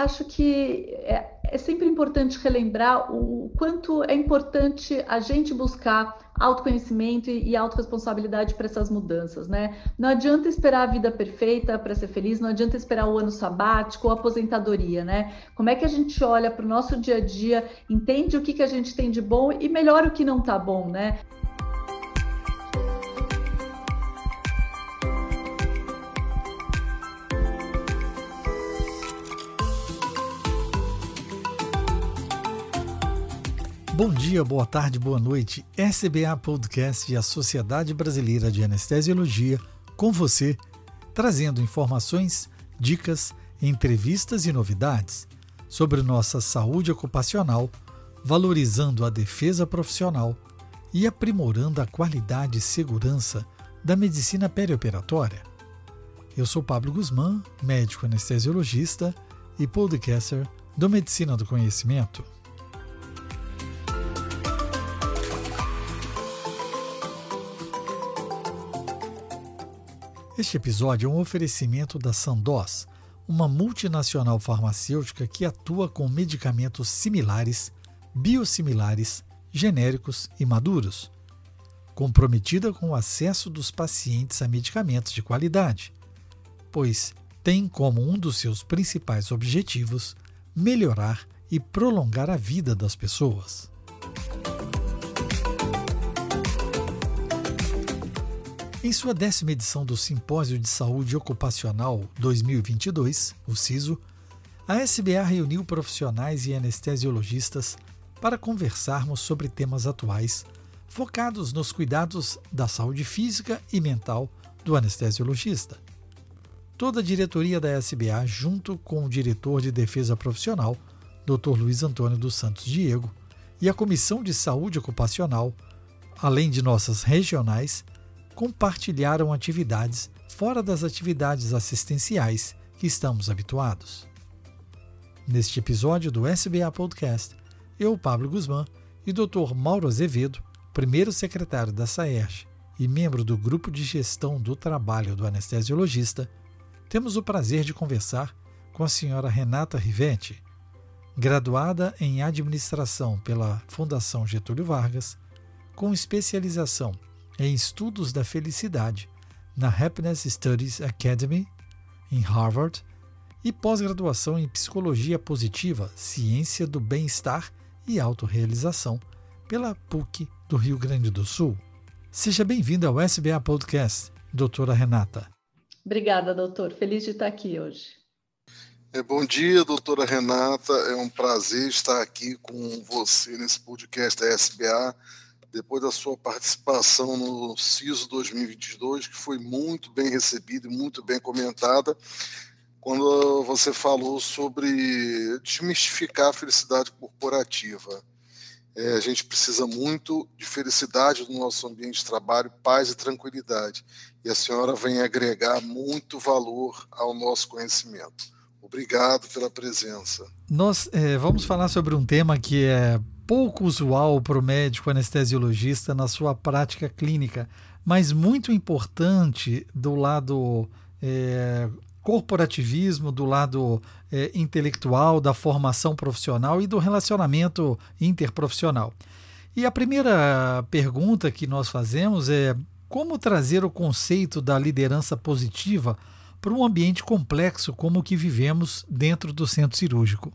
Acho que é, é sempre importante relembrar o quanto é importante a gente buscar autoconhecimento e autorresponsabilidade para essas mudanças, né? Não adianta esperar a vida perfeita para ser feliz, não adianta esperar o ano sabático ou aposentadoria, né? Como é que a gente olha para o nosso dia a dia, entende o que, que a gente tem de bom e melhora o que não está bom, né? Bom dia, boa tarde, boa noite. SBA Podcast e a Sociedade Brasileira de Anestesiologia com você, trazendo informações, dicas, entrevistas e novidades sobre nossa saúde ocupacional, valorizando a defesa profissional e aprimorando a qualidade e segurança da medicina perioperatória. Eu sou Pablo Guzmán, médico anestesiologista e podcaster do Medicina do Conhecimento. Este episódio é um oferecimento da Sandoz, uma multinacional farmacêutica que atua com medicamentos similares, biosimilares, genéricos e maduros, comprometida com o acesso dos pacientes a medicamentos de qualidade, pois tem como um dos seus principais objetivos melhorar e prolongar a vida das pessoas. Em sua décima edição do Simpósio de Saúde Ocupacional 2022, o CISO, a SBA reuniu profissionais e anestesiologistas para conversarmos sobre temas atuais focados nos cuidados da saúde física e mental do anestesiologista. Toda a diretoria da SBA, junto com o diretor de defesa profissional, Dr. Luiz Antônio dos Santos Diego, e a Comissão de Saúde Ocupacional, além de nossas regionais, compartilharam atividades fora das atividades assistenciais que estamos habituados. Neste episódio do SBA Podcast, eu, Pablo Guzmán, e Dr. Mauro Azevedo, primeiro secretário da SAERJ e membro do Grupo de Gestão do Trabalho do Anestesiologista, temos o prazer de conversar com a senhora Renata Rivetti, graduada em Administração pela Fundação Getúlio Vargas, com especialização em Estudos da Felicidade na Happiness Studies Academy, em Harvard, e pós-graduação em Psicologia Positiva, Ciência do Bem-Estar e Autorealização, pela PUC do Rio Grande do Sul. Seja bem-vinda ao SBA Podcast, doutora Renata. Obrigada, doutor. Feliz de estar aqui hoje. É, bom dia, doutora Renata. É um prazer estar aqui com você nesse podcast da SBA depois da sua participação no CISO 2022, que foi muito bem recebida e muito bem comentada, quando você falou sobre desmistificar a felicidade corporativa. É, a gente precisa muito de felicidade no nosso ambiente de trabalho, paz e tranquilidade. E a senhora vem agregar muito valor ao nosso conhecimento. Obrigado pela presença. Nós é, vamos falar sobre um tema que é pouco usual para o médico anestesiologista na sua prática clínica, mas muito importante do lado é, corporativismo, do lado é, intelectual, da formação profissional e do relacionamento interprofissional. E a primeira pergunta que nós fazemos é como trazer o conceito da liderança positiva para um ambiente complexo como o que vivemos dentro do centro cirúrgico.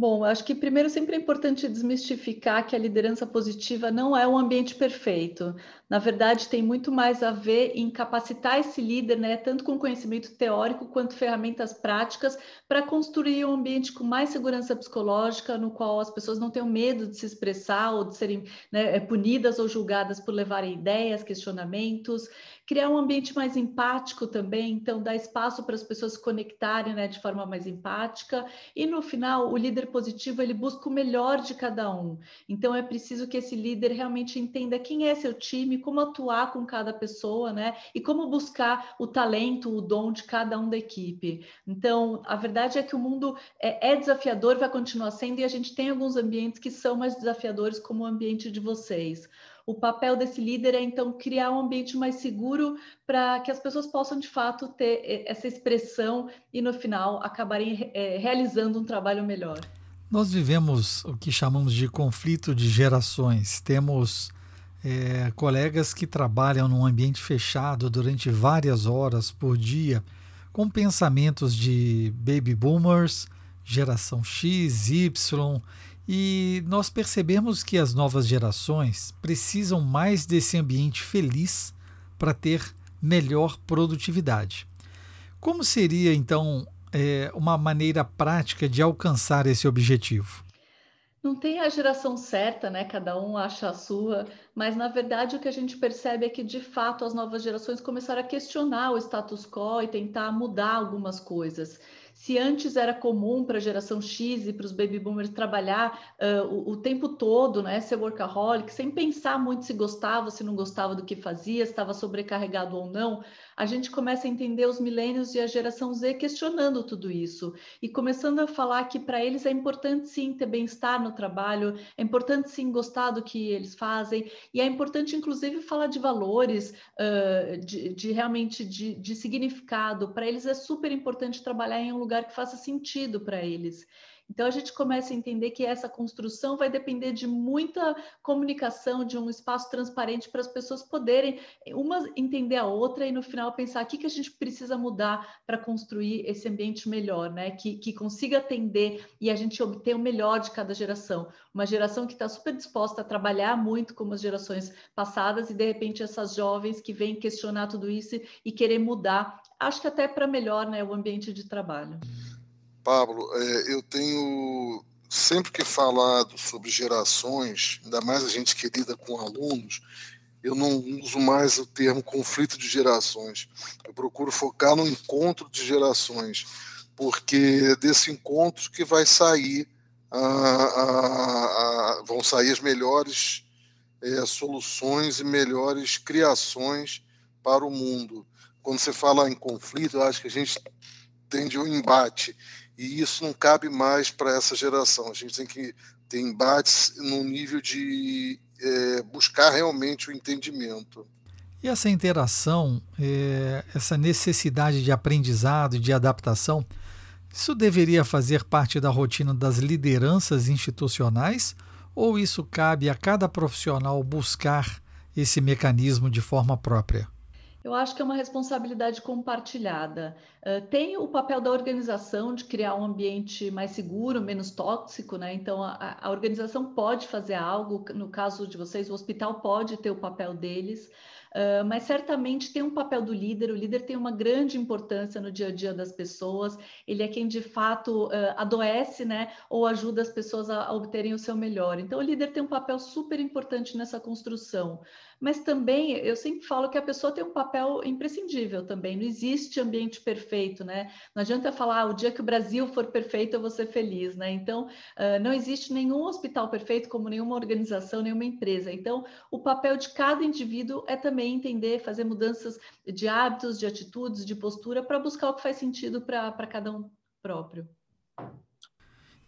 Bom, acho que primeiro sempre é importante desmistificar que a liderança positiva não é um ambiente perfeito. Na verdade, tem muito mais a ver em capacitar esse líder, né, tanto com conhecimento teórico quanto ferramentas práticas, para construir um ambiente com mais segurança psicológica, no qual as pessoas não tenham medo de se expressar ou de serem né, punidas ou julgadas por levarem ideias, questionamentos criar um ambiente mais empático também, então dar espaço para as pessoas se conectarem né, de forma mais empática. E no final, o líder positivo ele busca o melhor de cada um. Então é preciso que esse líder realmente entenda quem é seu time, como atuar com cada pessoa, né? E como buscar o talento, o dom de cada um da equipe. Então, a verdade é que o mundo é, é desafiador, vai continuar sendo, e a gente tem alguns ambientes que são mais desafiadores, como o ambiente de vocês. O papel desse líder é, então, criar um ambiente mais seguro para que as pessoas possam, de fato, ter essa expressão e, no final, acabarem é, realizando um trabalho melhor. Nós vivemos o que chamamos de conflito de gerações. Temos é, colegas que trabalham num ambiente fechado durante várias horas por dia, com pensamentos de baby boomers, geração X, Y, e nós percebemos que as novas gerações precisam mais desse ambiente feliz para ter melhor produtividade. Como seria então é, uma maneira prática de alcançar esse objetivo? Não tem a geração certa, né? Cada um acha a sua, mas na verdade o que a gente percebe é que de fato as novas gerações começaram a questionar o status quo e tentar mudar algumas coisas. Se antes era comum para a geração X e para os baby boomers trabalhar uh, o, o, tempo todo, né, ser workaholic, sem pensar muito se gostava, se não gostava do que fazia, se estava sobrecarregado ou não, a gente começa a entender os milênios e a geração Z questionando tudo isso e começando a falar que para eles é importante sim ter bem-estar no trabalho, é importante sim gostar do que eles fazem e é importante inclusive falar de valores, uh, de, de, realmente de, de significado. Para eles é super importante trabalhar em um lugar que faça sentido para eles. Então a gente começa a entender que essa construção vai depender de muita comunicação, de um espaço transparente para as pessoas poderem uma entender a outra e no final pensar o que, que a gente precisa mudar para construir esse ambiente melhor, né? Que, que consiga atender e a gente obter o melhor de cada geração. Uma geração que está super disposta a trabalhar muito como as gerações passadas e de repente essas jovens que vêm questionar tudo isso e querer mudar, acho que até para melhor, né, o ambiente de trabalho. Pablo, é, eu tenho sempre que falado sobre gerações, ainda mais a gente que lida com alunos, eu não uso mais o termo conflito de gerações. Eu procuro focar no encontro de gerações, porque desse encontro que vai sair a, a, a, vão sair as melhores é, soluções e melhores criações para o mundo. Quando você fala em conflito, eu acho que a gente tende um embate e isso não cabe mais para essa geração. A gente tem que ter embates no nível de é, buscar realmente o entendimento. E essa interação, é, essa necessidade de aprendizado de adaptação, isso deveria fazer parte da rotina das lideranças institucionais ou isso cabe a cada profissional buscar esse mecanismo de forma própria? Eu acho que é uma responsabilidade compartilhada. Uh, tem o papel da organização de criar um ambiente mais seguro, menos tóxico, né? Então, a, a organização pode fazer algo, no caso de vocês, o hospital pode ter o papel deles. Uh, mas certamente tem um papel do líder, o líder tem uma grande importância no dia a dia das pessoas, ele é quem de fato uh, adoece, né, ou ajuda as pessoas a, a obterem o seu melhor. Então, o líder tem um papel super importante nessa construção mas também eu sempre falo que a pessoa tem um papel imprescindível também. Não existe ambiente perfeito, né? Não adianta falar ah, o dia que o Brasil for perfeito eu vou ser feliz, né? Então uh, não existe nenhum hospital perfeito, como nenhuma organização, nenhuma empresa. Então o papel de cada indivíduo é também entender, fazer mudanças de hábitos, de atitudes, de postura para buscar o que faz sentido para cada um próprio.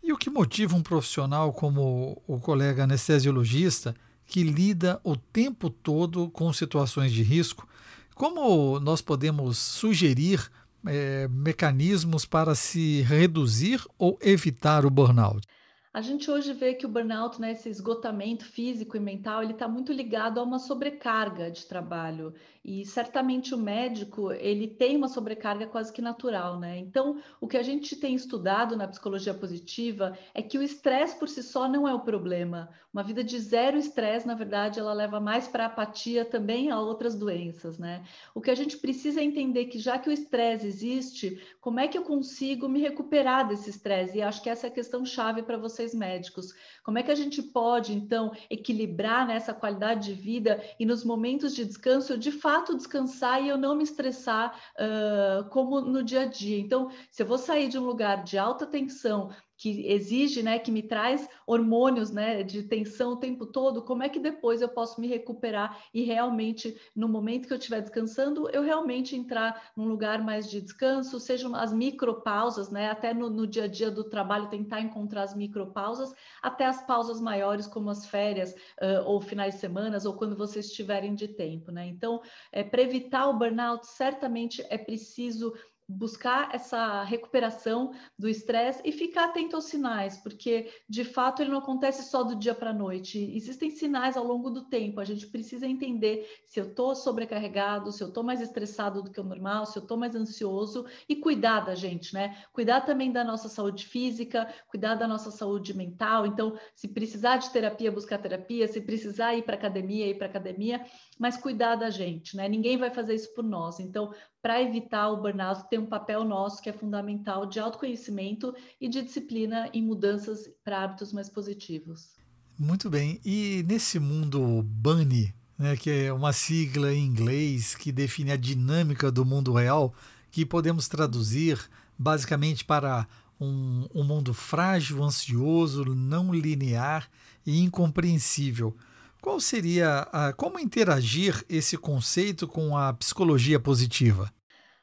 E o que motiva um profissional como o colega anestesiologista que lida o tempo todo com situações de risco. Como nós podemos sugerir é, mecanismos para se reduzir ou evitar o burnout? A gente hoje vê que o burnout, né, esse esgotamento físico e mental, ele está muito ligado a uma sobrecarga de trabalho. E certamente o médico, ele tem uma sobrecarga quase que natural, né? Então, o que a gente tem estudado na psicologia positiva é que o estresse por si só não é o problema. Uma vida de zero estresse, na verdade, ela leva mais para apatia também a outras doenças, né? O que a gente precisa é entender que já que o estresse existe, como é que eu consigo me recuperar desse estresse? E acho que essa é a questão chave para vocês médicos. Como é que a gente pode, então, equilibrar nessa qualidade de vida e nos momentos de descanso, de fato, fato descansar e eu não me estressar uh, como no dia a dia. Então, se eu vou sair de um lugar de alta tensão, que exige, né, que me traz hormônios, né, de tensão o tempo todo, como é que depois eu posso me recuperar e realmente, no momento que eu estiver descansando, eu realmente entrar num lugar mais de descanso, sejam as micropausas, né, até no, no dia a dia do trabalho tentar encontrar as micropausas, até as pausas maiores como as férias uh, ou finais de semana ou quando vocês tiverem de tempo, né? Então, é, para evitar o burnout, certamente é preciso buscar essa recuperação do estresse e ficar atento aos sinais, porque de fato ele não acontece só do dia para a noite. Existem sinais ao longo do tempo. A gente precisa entender se eu estou sobrecarregado, se eu estou mais estressado do que o normal, se eu estou mais ansioso e cuidar da gente, né? Cuidar também da nossa saúde física, cuidar da nossa saúde mental. Então, se precisar de terapia, buscar terapia, se precisar ir para academia, ir para academia, mas cuidar da gente, né? Ninguém vai fazer isso por nós. Então, para evitar o burnout, tem um papel nosso que é fundamental de autoconhecimento e de disciplina em mudanças para hábitos mais positivos. Muito bem. E nesse mundo Bunny, né, que é uma sigla em inglês que define a dinâmica do mundo real, que podemos traduzir basicamente para um, um mundo frágil, ansioso, não linear e incompreensível. Qual seria a, como interagir esse conceito com a psicologia positiva?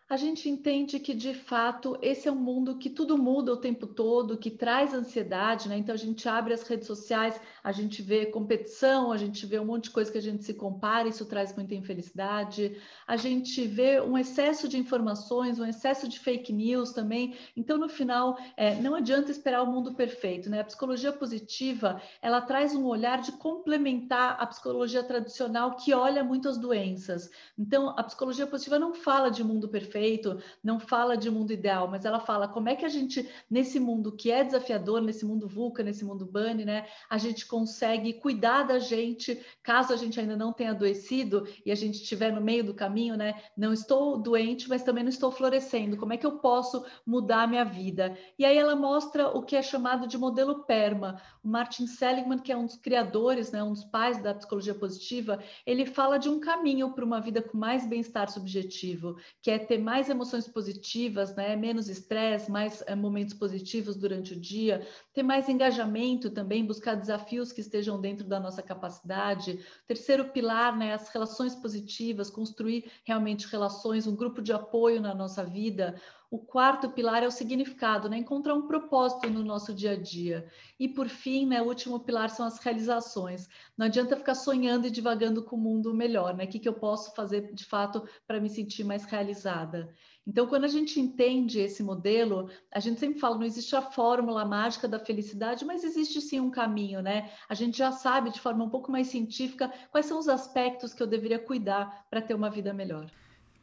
A gente entende que de fato esse é um mundo que tudo muda o tempo todo, que traz ansiedade, né? Então a gente abre as redes sociais, a gente vê competição, a gente vê um monte de coisa que a gente se compara, isso traz muita infelicidade. A gente vê um excesso de informações, um excesso de fake news também. Então no final é, não adianta esperar o mundo perfeito, né? A psicologia positiva ela traz um olhar de complementar a psicologia tradicional que olha muito as doenças. Então a psicologia positiva não fala de mundo perfeito perfeito, não fala de mundo ideal, mas ela fala como é que a gente, nesse mundo que é desafiador, nesse mundo VUCA, nesse mundo BANI, né, a gente consegue cuidar da gente, caso a gente ainda não tenha adoecido e a gente estiver no meio do caminho, né, não estou doente, mas também não estou florescendo, como é que eu posso mudar a minha vida? E aí ela mostra o que é chamado de modelo PERMA. O Martin Seligman, que é um dos criadores, né, um dos pais da psicologia positiva, ele fala de um caminho para uma vida com mais bem-estar subjetivo, que é ter mais emoções positivas, né? menos estresse, mais é, momentos positivos durante o dia, ter mais engajamento também, buscar desafios que estejam dentro da nossa capacidade. Terceiro pilar, né? as relações positivas, construir realmente relações, um grupo de apoio na nossa vida. O quarto pilar é o significado, né? encontrar um propósito no nosso dia a dia. E por fim, né, o último pilar são as realizações. Não adianta ficar sonhando e divagando com o mundo melhor, né? O que, que eu posso fazer de fato para me sentir mais realizada? Então, quando a gente entende esse modelo, a gente sempre fala, não existe a fórmula mágica da felicidade, mas existe sim um caminho, né? A gente já sabe de forma um pouco mais científica quais são os aspectos que eu deveria cuidar para ter uma vida melhor.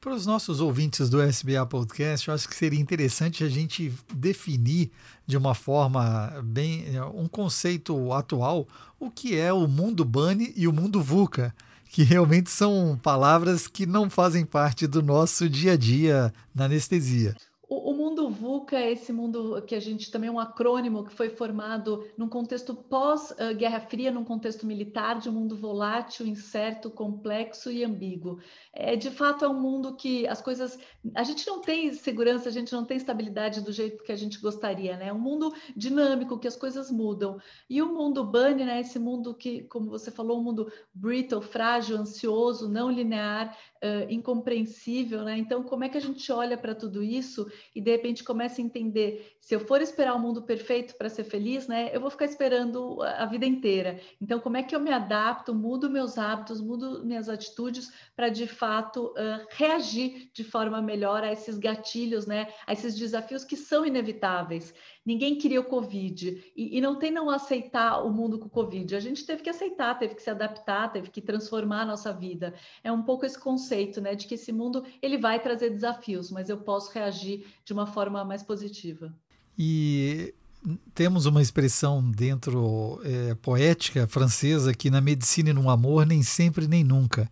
Para os nossos ouvintes do SBA Podcast, eu acho que seria interessante a gente definir de uma forma bem um conceito atual o que é o mundo Bunny e o mundo VUCA, que realmente são palavras que não fazem parte do nosso dia a dia na anestesia. O, mundo VUCA é esse mundo que a gente também é um acrônimo que foi formado num contexto pós-Guerra Fria, num contexto militar, de um mundo volátil, incerto, complexo e ambíguo. É, de fato, é um mundo que as coisas. A gente não tem segurança, a gente não tem estabilidade do jeito que a gente gostaria, né? É um mundo dinâmico, que as coisas mudam. E o mundo Bunny, né? Esse mundo que, como você falou, um mundo brittle, frágil, ansioso, não linear, uh, incompreensível, né? Então, como é que a gente olha para tudo isso e de repente começa a entender se eu for esperar o mundo perfeito para ser feliz, né? Eu vou ficar esperando a vida inteira. Então, como é que eu me adapto, mudo meus hábitos, mudo minhas atitudes para de fato uh, reagir de forma melhor a esses gatilhos, né? A esses desafios que são inevitáveis. Ninguém queria o Covid e, e não tem não aceitar o mundo com o Covid. A gente teve que aceitar, teve que se adaptar, teve que transformar a nossa vida. É um pouco esse conceito, né, de que esse mundo ele vai trazer desafios, mas eu posso reagir de uma forma mais positiva. E temos uma expressão dentro é, poética francesa que na medicina e no amor nem sempre nem nunca.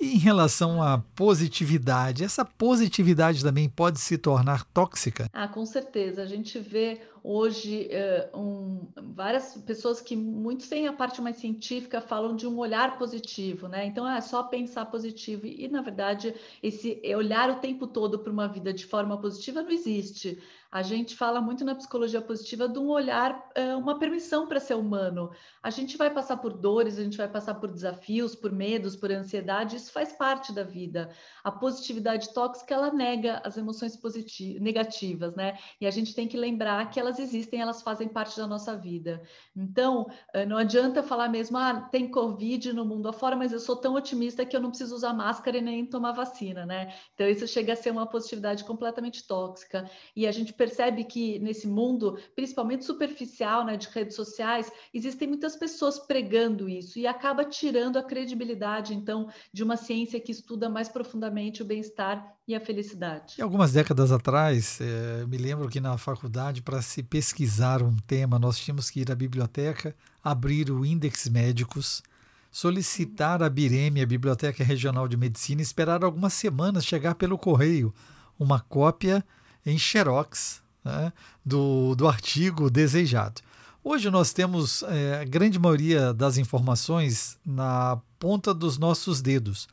E em relação à positividade, essa positividade também pode se tornar tóxica? Ah, com certeza. A gente vê hoje uh, um, várias pessoas que muitos têm a parte mais científica falam de um olhar positivo, né? Então é só pensar positivo e na verdade esse olhar o tempo todo para uma vida de forma positiva não existe. A gente fala muito na psicologia positiva de um olhar, uma permissão para ser humano. A gente vai passar por dores, a gente vai passar por desafios, por medos, por ansiedade, isso faz parte da vida. A positividade tóxica, ela nega as emoções positivas, negativas, né? E a gente tem que lembrar que elas existem, elas fazem parte da nossa vida. Então, não adianta falar mesmo, ah, tem Covid no mundo afora, mas eu sou tão otimista que eu não preciso usar máscara e nem tomar vacina, né? Então, isso chega a ser uma positividade completamente tóxica. E a gente percebe que nesse mundo, principalmente superficial, né, de redes sociais, existem muitas pessoas pregando isso e acaba tirando a credibilidade, então, de uma ciência que estuda mais profundamente o bem-estar e a felicidade. E algumas décadas atrás, é, me lembro que na faculdade, para se pesquisar um tema, nós tínhamos que ir à biblioteca, abrir o Index Médicos, solicitar a BIREM, a Biblioteca Regional de Medicina, esperar algumas semanas chegar pelo correio uma cópia em xerox né, do, do artigo desejado. Hoje nós temos é, a grande maioria das informações na ponta dos nossos dedos.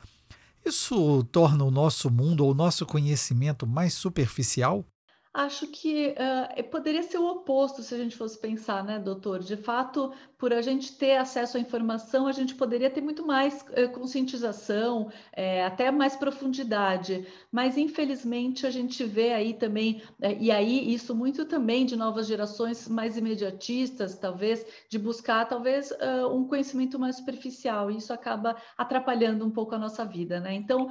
Isso torna o nosso mundo ou o nosso conhecimento mais superficial? Acho que uh, poderia ser o oposto se a gente fosse pensar, né, doutor? De fato, por a gente ter acesso à informação, a gente poderia ter muito mais uh, conscientização, é, até mais profundidade. Mas, infelizmente, a gente vê aí também, uh, e aí isso muito também de novas gerações mais imediatistas, talvez, de buscar talvez um conhecimento mais superficial. E isso acaba atrapalhando um pouco a nossa vida, né? Então,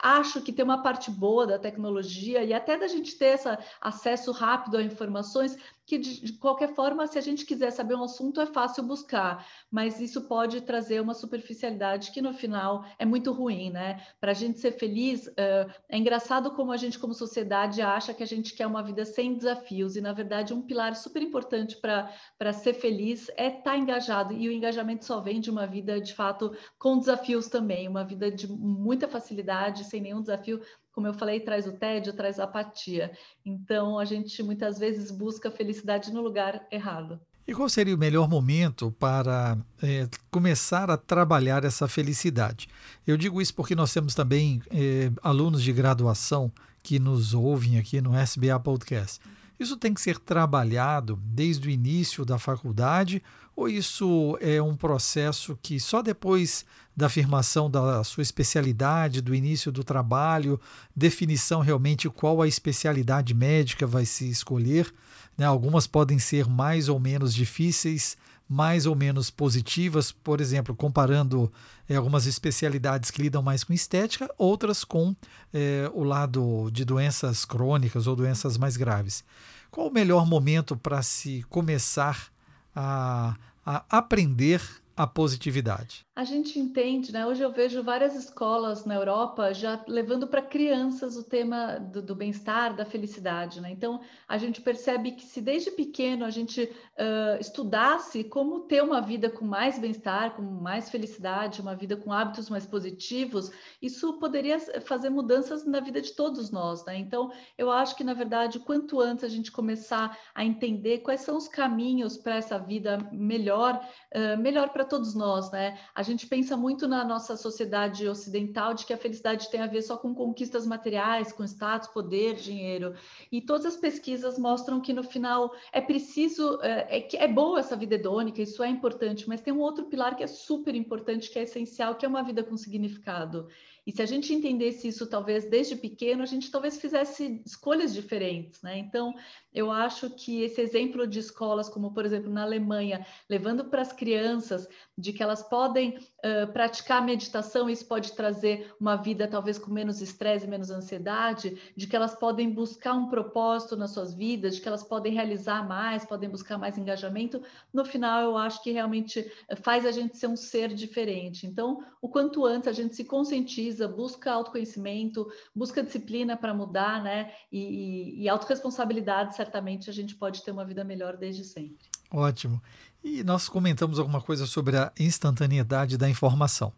acho que tem uma parte boa da tecnologia e até da gente ter essa acesso rápido a informações, que de, de, qualquer forma, se a gente quiser saber um assunto, é fácil buscar, mas isso pode trazer uma superficialidade que no final é muito ruim, né? Para a gente ser feliz, uh, é engraçado como a gente, como sociedade, acha que a gente quer uma vida sem desafios, e na verdade, um pilar super importante para ser feliz é estar tá engajado, e o engajamento só vem de uma vida de fato com desafios também, uma vida de muita facilidade, sem nenhum desafio, como eu falei, traz o tédio, traz a apatia. Então, a gente muitas vezes busca felicidade no lugar errado. E qual seria o melhor momento para é, começar a trabalhar essa felicidade? Eu digo isso porque nós temos também é, alunos de graduação que nos ouvem aqui no SBA Podcast. Isso tem que ser trabalhado desde o início da faculdade ou isso é um processo que só depois da afirmação da sua especialidade, do início do trabalho, definição realmente qual a especialidade médica vai se escolher? Né? Algumas podem ser mais ou menos difíceis, mais ou menos positivas, por exemplo, comparando é, algumas especialidades que lidam mais com estética, outras com é, o lado de doenças crônicas ou doenças mais graves. Qual o melhor momento para se começar a, a aprender a positividade? A gente entende, né? Hoje eu vejo várias escolas na Europa já levando para crianças o tema do, do bem-estar, da felicidade, né? Então a gente percebe que se desde pequeno a gente uh, estudasse como ter uma vida com mais bem-estar, com mais felicidade, uma vida com hábitos mais positivos, isso poderia fazer mudanças na vida de todos nós, né? Então eu acho que na verdade quanto antes a gente começar a entender quais são os caminhos para essa vida melhor, uh, melhor para todos nós, né? A gente pensa muito na nossa sociedade ocidental de que a felicidade tem a ver só com conquistas materiais, com status, poder, dinheiro. E todas as pesquisas mostram que no final é preciso, é, é, é boa essa vida hedônica, isso é importante, mas tem um outro pilar que é super importante, que é essencial, que é uma vida com significado. E se a gente entendesse isso, talvez desde pequeno, a gente talvez fizesse escolhas diferentes, né? Então, eu acho que esse exemplo de escolas, como por exemplo na Alemanha, levando para as crianças de que elas podem uh, praticar meditação, isso pode trazer uma vida talvez com menos estresse, menos ansiedade, de que elas podem buscar um propósito nas suas vidas, de que elas podem realizar mais, podem buscar mais engajamento. No final, eu acho que realmente faz a gente ser um ser diferente. Então, o quanto antes a gente se conscientiza busca autoconhecimento, busca disciplina para mudar, né? E, e, e autorresponsabilidade, certamente a gente pode ter uma vida melhor desde sempre. Ótimo. E nós comentamos alguma coisa sobre a instantaneidade da informação.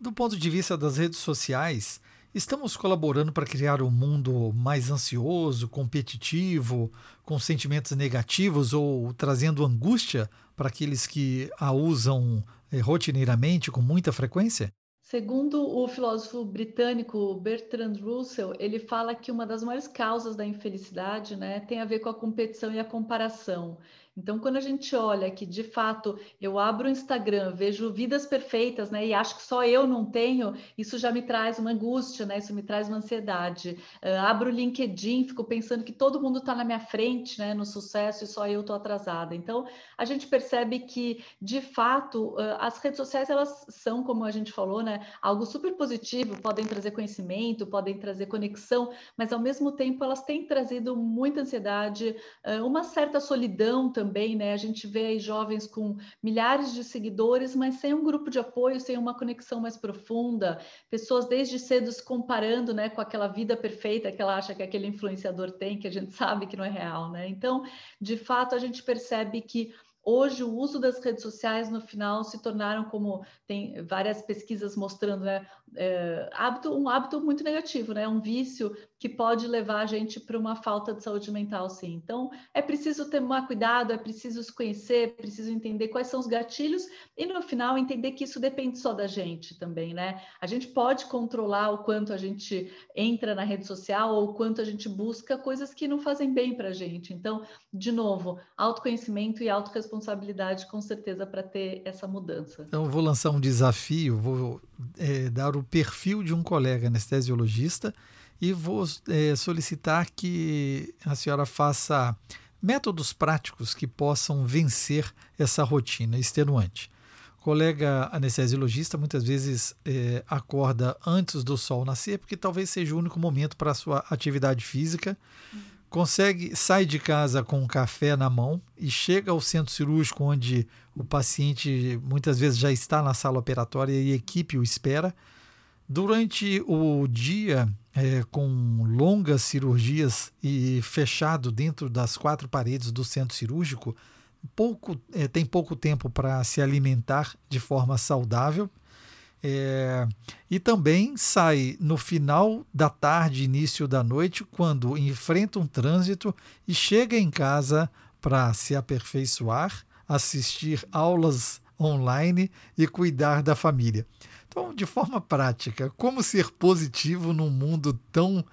Do ponto de vista das redes sociais, estamos colaborando para criar um mundo mais ansioso, competitivo, com sentimentos negativos ou trazendo angústia para aqueles que a usam eh, rotineiramente com muita frequência? Segundo o filósofo britânico Bertrand Russell, ele fala que uma das maiores causas da infelicidade né, tem a ver com a competição e a comparação. Então, quando a gente olha que, de fato, eu abro o Instagram, vejo vidas perfeitas, né, e acho que só eu não tenho, isso já me traz uma angústia, né, isso me traz uma ansiedade. Uh, abro o LinkedIn, fico pensando que todo mundo está na minha frente, né, no sucesso, e só eu estou atrasada. Então, a gente percebe que, de fato, uh, as redes sociais, elas são, como a gente falou, né, algo super positivo, podem trazer conhecimento, podem trazer conexão, mas, ao mesmo tempo, elas têm trazido muita ansiedade, uh, uma certa solidão também, também, né? A gente vê aí jovens com milhares de seguidores, mas sem um grupo de apoio, sem uma conexão mais profunda, pessoas desde cedo se comparando, né, com aquela vida perfeita que ela acha que aquele influenciador tem, que a gente sabe que não é real, né? Então, de fato, a gente percebe que Hoje, o uso das redes sociais, no final, se tornaram, como tem várias pesquisas mostrando, né, é, hábito, um hábito muito negativo, né, um vício que pode levar a gente para uma falta de saúde mental, sim. Então, é preciso tomar cuidado, é preciso se conhecer, é preciso entender quais são os gatilhos e, no final, entender que isso depende só da gente também, né? A gente pode controlar o quanto a gente entra na rede social ou o quanto a gente busca coisas que não fazem bem para a gente. Então, de novo, autoconhecimento e autorresponsabilidade, com certeza, para ter essa mudança. Então, vou lançar um desafio, vou é, dar o perfil de um colega anestesiologista e vou é, solicitar que a senhora faça métodos práticos que possam vencer essa rotina extenuante. O colega anestesiologista muitas vezes é, acorda antes do sol nascer, porque talvez seja o único momento para a sua atividade física. Consegue, sai de casa com um café na mão e chega ao centro cirúrgico, onde o paciente muitas vezes já está na sala operatória e a equipe o espera. Durante o dia, é, com longas cirurgias e fechado dentro das quatro paredes do centro cirúrgico, pouco, é, tem pouco tempo para se alimentar de forma saudável. É, e também sai no final da tarde, início da noite, quando enfrenta um trânsito e chega em casa para se aperfeiçoar, assistir aulas online e cuidar da família. Então, de forma prática, como ser positivo num mundo tão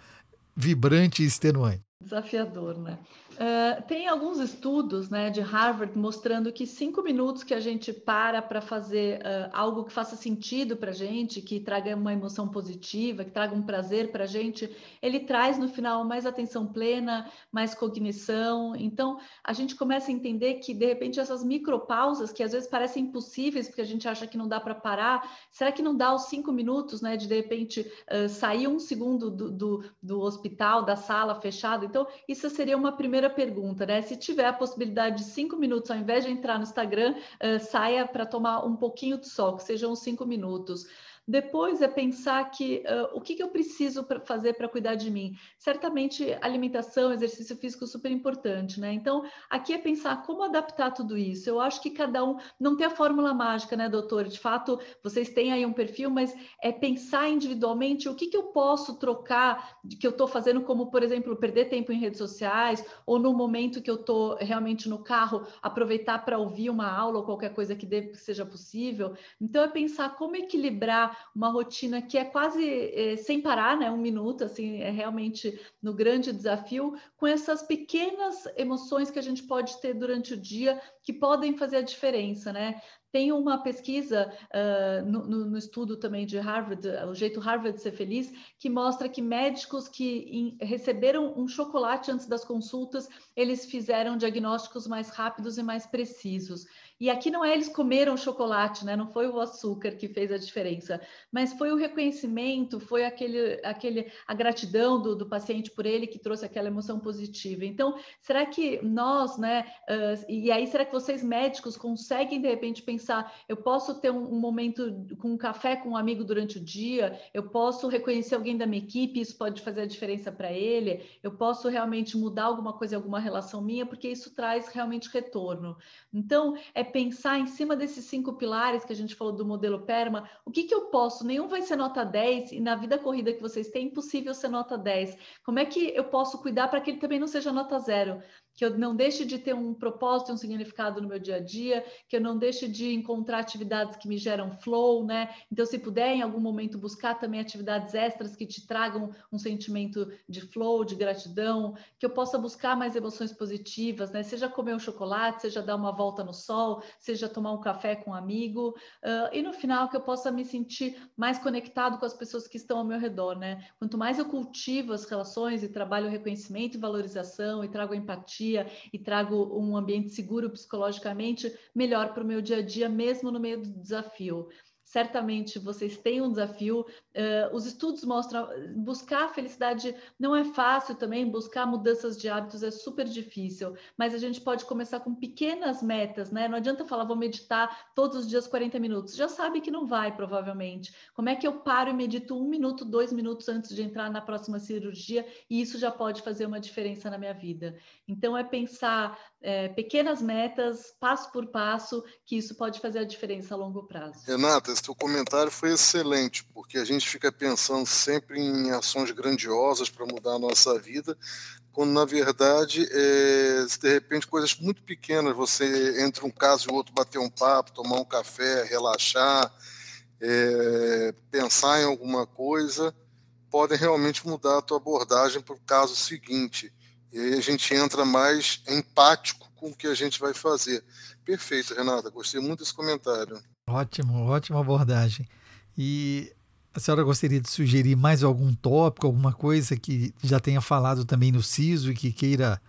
vibrante e extenuante? Desafiador, né? Uh, tem alguns estudos né, de Harvard mostrando que cinco minutos que a gente para para fazer uh, algo que faça sentido para a gente, que traga uma emoção positiva, que traga um prazer para a gente, ele traz no final mais atenção plena, mais cognição. Então, a gente começa a entender que, de repente, essas micropausas, que às vezes parecem impossíveis, porque a gente acha que não dá para parar, será que não dá os cinco minutos, né, de de repente uh, sair um segundo do, do, do hospital, da sala fechada? Então, isso seria uma primeira primeira pergunta, né? Se tiver a possibilidade de cinco minutos, ao invés de entrar no Instagram, uh, saia para tomar um pouquinho de sol, que sejam cinco minutos. Depois é pensar que uh, o que, que, eu preciso fazer para cuidar de mim. Certamente alimentação, exercício físico super importante, né? Então aqui é pensar como adaptar tudo isso. Eu acho que cada um não tem a fórmula mágica, né, doutor? De fato, vocês têm aí um perfil, mas é pensar individualmente o que, que eu posso trocar de que eu estou fazendo, como por exemplo perder tempo em redes sociais ou no momento que eu estou realmente no carro aproveitar para ouvir uma aula ou qualquer coisa que, dê, que seja possível. Então é pensar como equilibrar uma rotina que é quase é, sem parar, né? Um minuto, assim, é realmente no grande desafio, com essas pequenas emoções que a gente pode ter durante o dia que podem fazer a diferença, né? Tem uma pesquisa uh, no, no, estudo também de Harvard, o jeito Harvard ser feliz, que mostra que médicos que in, receberam um chocolate antes das consultas, eles fizeram diagnósticos mais rápidos e mais precisos. E aqui não é eles comeram chocolate, né? Não foi o açúcar que fez a diferença, mas foi o reconhecimento, foi aquele, aquele a gratidão do, do paciente por ele que trouxe aquela emoção positiva. Então, será que nós, né? Uh, e aí, será que vocês médicos conseguem de repente pensar? Eu posso ter um, um momento com um café com um amigo durante o dia? Eu posso reconhecer alguém da minha equipe? Isso pode fazer a diferença para ele? Eu posso realmente mudar alguma coisa, alguma relação minha? Porque isso traz realmente retorno. Então, é pensar em cima desses cinco pilares que a gente falou do modelo PERMA, o que, que eu posso? Nenhum vai ser nota 10 e na vida corrida que vocês têm, é impossível ser nota 10. Como é que eu posso cuidar para que ele também não seja nota zero? que eu não deixe de ter um propósito, um significado no meu dia a dia, que eu não deixe de encontrar atividades que me geram flow, né? Então, se puder, em algum momento, buscar também atividades extras que te tragam um sentimento de flow, de gratidão, que eu possa buscar mais emoções positivas, né? Seja comer um chocolate, seja dar uma volta no sol, seja tomar um café com um amigo, uh, e no final que eu possa me sentir mais conectado com as pessoas que estão ao meu redor, né? Quanto mais eu cultivo as relações e trabalho o reconhecimento e valorização e trago empatia e trago um ambiente seguro psicologicamente, melhor para o meu dia a dia, mesmo no meio do desafio certamente vocês têm um desafio. Uh, os estudos mostram buscar a felicidade não é fácil também, buscar mudanças de hábitos é super difícil, mas a gente pode começar com pequenas metas, né? Não adianta falar, vou meditar todos os dias 40 minutos, já sabe que não vai, provavelmente. Como é que eu paro e medito um minuto, dois minutos antes de entrar na próxima cirurgia e isso já pode fazer uma diferença na minha vida? Então, é pensar é, pequenas metas, passo por passo, que isso pode fazer a diferença a longo prazo. Renata, esse teu comentário foi excelente, porque a gente fica pensando sempre em ações grandiosas para mudar a nossa vida, quando na verdade, é, de repente, coisas muito pequenas, você entre um caso e outro bater um papo, tomar um café, relaxar, é, pensar em alguma coisa, podem realmente mudar a tua abordagem para o caso seguinte. E aí a gente entra mais empático com o que a gente vai fazer. Perfeito, Renata. Gostei muito desse comentário. Ótimo, ótima abordagem. E a senhora gostaria de sugerir mais algum tópico, alguma coisa que já tenha falado também no CISO e que queira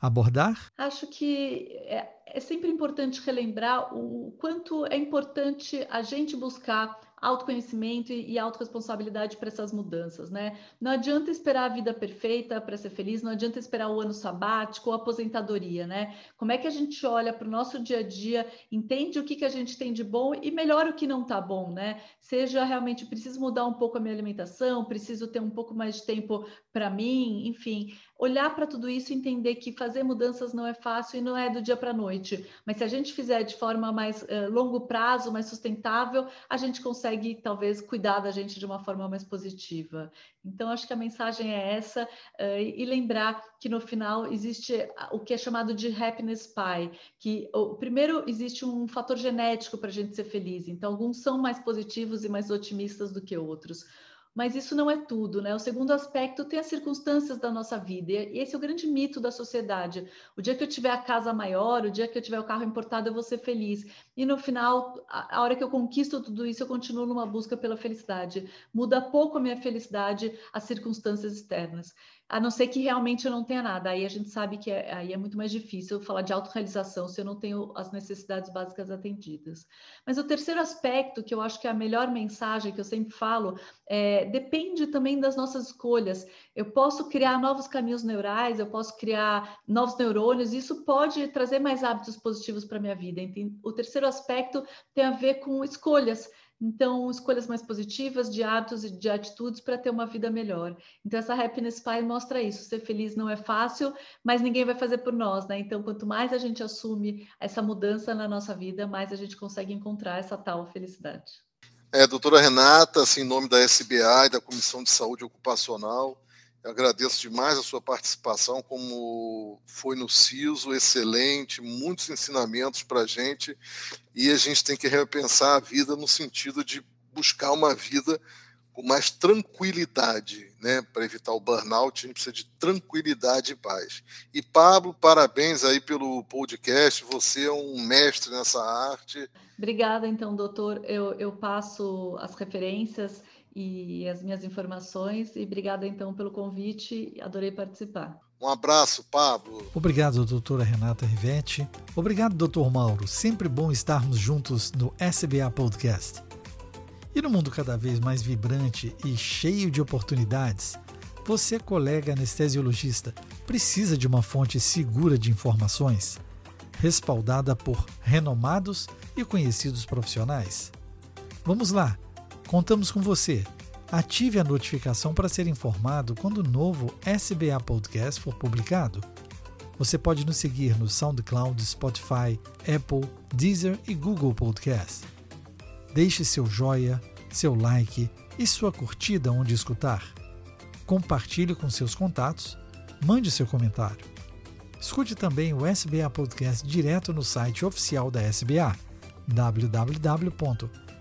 abordar? Acho que é, é sempre importante relembrar o quanto é importante a gente buscar autoconhecimento e autorresponsabilidade para essas mudanças, né? Não adianta esperar a vida perfeita para ser feliz, não adianta esperar o ano sabático ou aposentadoria, né? Como é que a gente olha para o nosso dia a dia, entende o que, que a gente tem de bom e melhora o que não está bom, né? Seja realmente preciso mudar um pouco a minha alimentação, preciso ter um pouco mais de tempo para mim, enfim, olhar para tudo isso e entender que fazer mudanças não é fácil e não é do dia para a noite, mas se a gente fizer de forma mais uh, longo prazo, mais sustentável, a gente consegue talvez cuidar da gente de uma forma mais positiva. Então, acho que a mensagem é essa, uh, e lembrar que no final existe o que é chamado de happiness pie, que o, primeiro existe um fator genético para a gente ser feliz, então alguns são mais positivos e mais otimistas do que outros mas isso não é tudo, né? O segundo aspecto tem as circunstâncias da nossa vida, e esse é o grande mito da sociedade. O dia que eu tiver a casa maior, o dia que eu tiver o carro importado, eu vou ser feliz. E no final, a hora que eu conquisto tudo isso, eu continuo numa busca pela felicidade. Muda pouco a minha felicidade as circunstâncias externas a não ser que realmente eu não tenha nada. Aí a gente sabe que é, aí é muito mais difícil falar de autorrealização se eu não tenho as necessidades básicas atendidas. Mas o terceiro aspecto, que eu acho que é a melhor mensagem que eu sempre falo, é, depende também das nossas escolhas. Eu posso criar novos caminhos neurais, eu posso criar novos neurônios, isso pode trazer mais hábitos positivos para a minha vida. Então, o terceiro aspecto tem a ver com escolhas. Então, escolhas mais positivas de hábitos e de atitudes para ter uma vida melhor. Então, essa Happiness Pie mostra isso. Ser feliz não é fácil, mas ninguém vai fazer por nós, né? Então, quanto mais a gente assume essa mudança na nossa vida, mais a gente consegue encontrar essa tal felicidade. É, doutora Renata, assim, em nome da SBA e da Comissão de Saúde Ocupacional, eu agradeço demais a sua participação, como foi no CISO, excelente, muitos ensinamentos para a gente, e a gente tem que repensar a vida no sentido de buscar uma vida com mais tranquilidade, né? Para evitar o burnout, a gente precisa de tranquilidade e paz. E Pablo, parabéns aí pelo podcast, você é um mestre nessa arte. Obrigada, então, doutor. Eu, eu passo as referências e as minhas informações. E obrigada então pelo convite, adorei participar. Um abraço, Pablo. Obrigado, doutora Renata Rivetti. Obrigado, doutor Mauro. Sempre bom estarmos juntos no SBA Podcast. E no mundo cada vez mais vibrante e cheio de oportunidades, você, colega anestesiologista, precisa de uma fonte segura de informações, respaldada por renomados e conhecidos profissionais? Vamos lá! Contamos com você. Ative a notificação para ser informado quando o novo SBA Podcast for publicado. Você pode nos seguir no SoundCloud, Spotify, Apple, Deezer e Google Podcast. Deixe seu joia, seu like e sua curtida onde escutar. Compartilhe com seus contatos, mande seu comentário. Escute também o SBA Podcast direto no site oficial da SBA,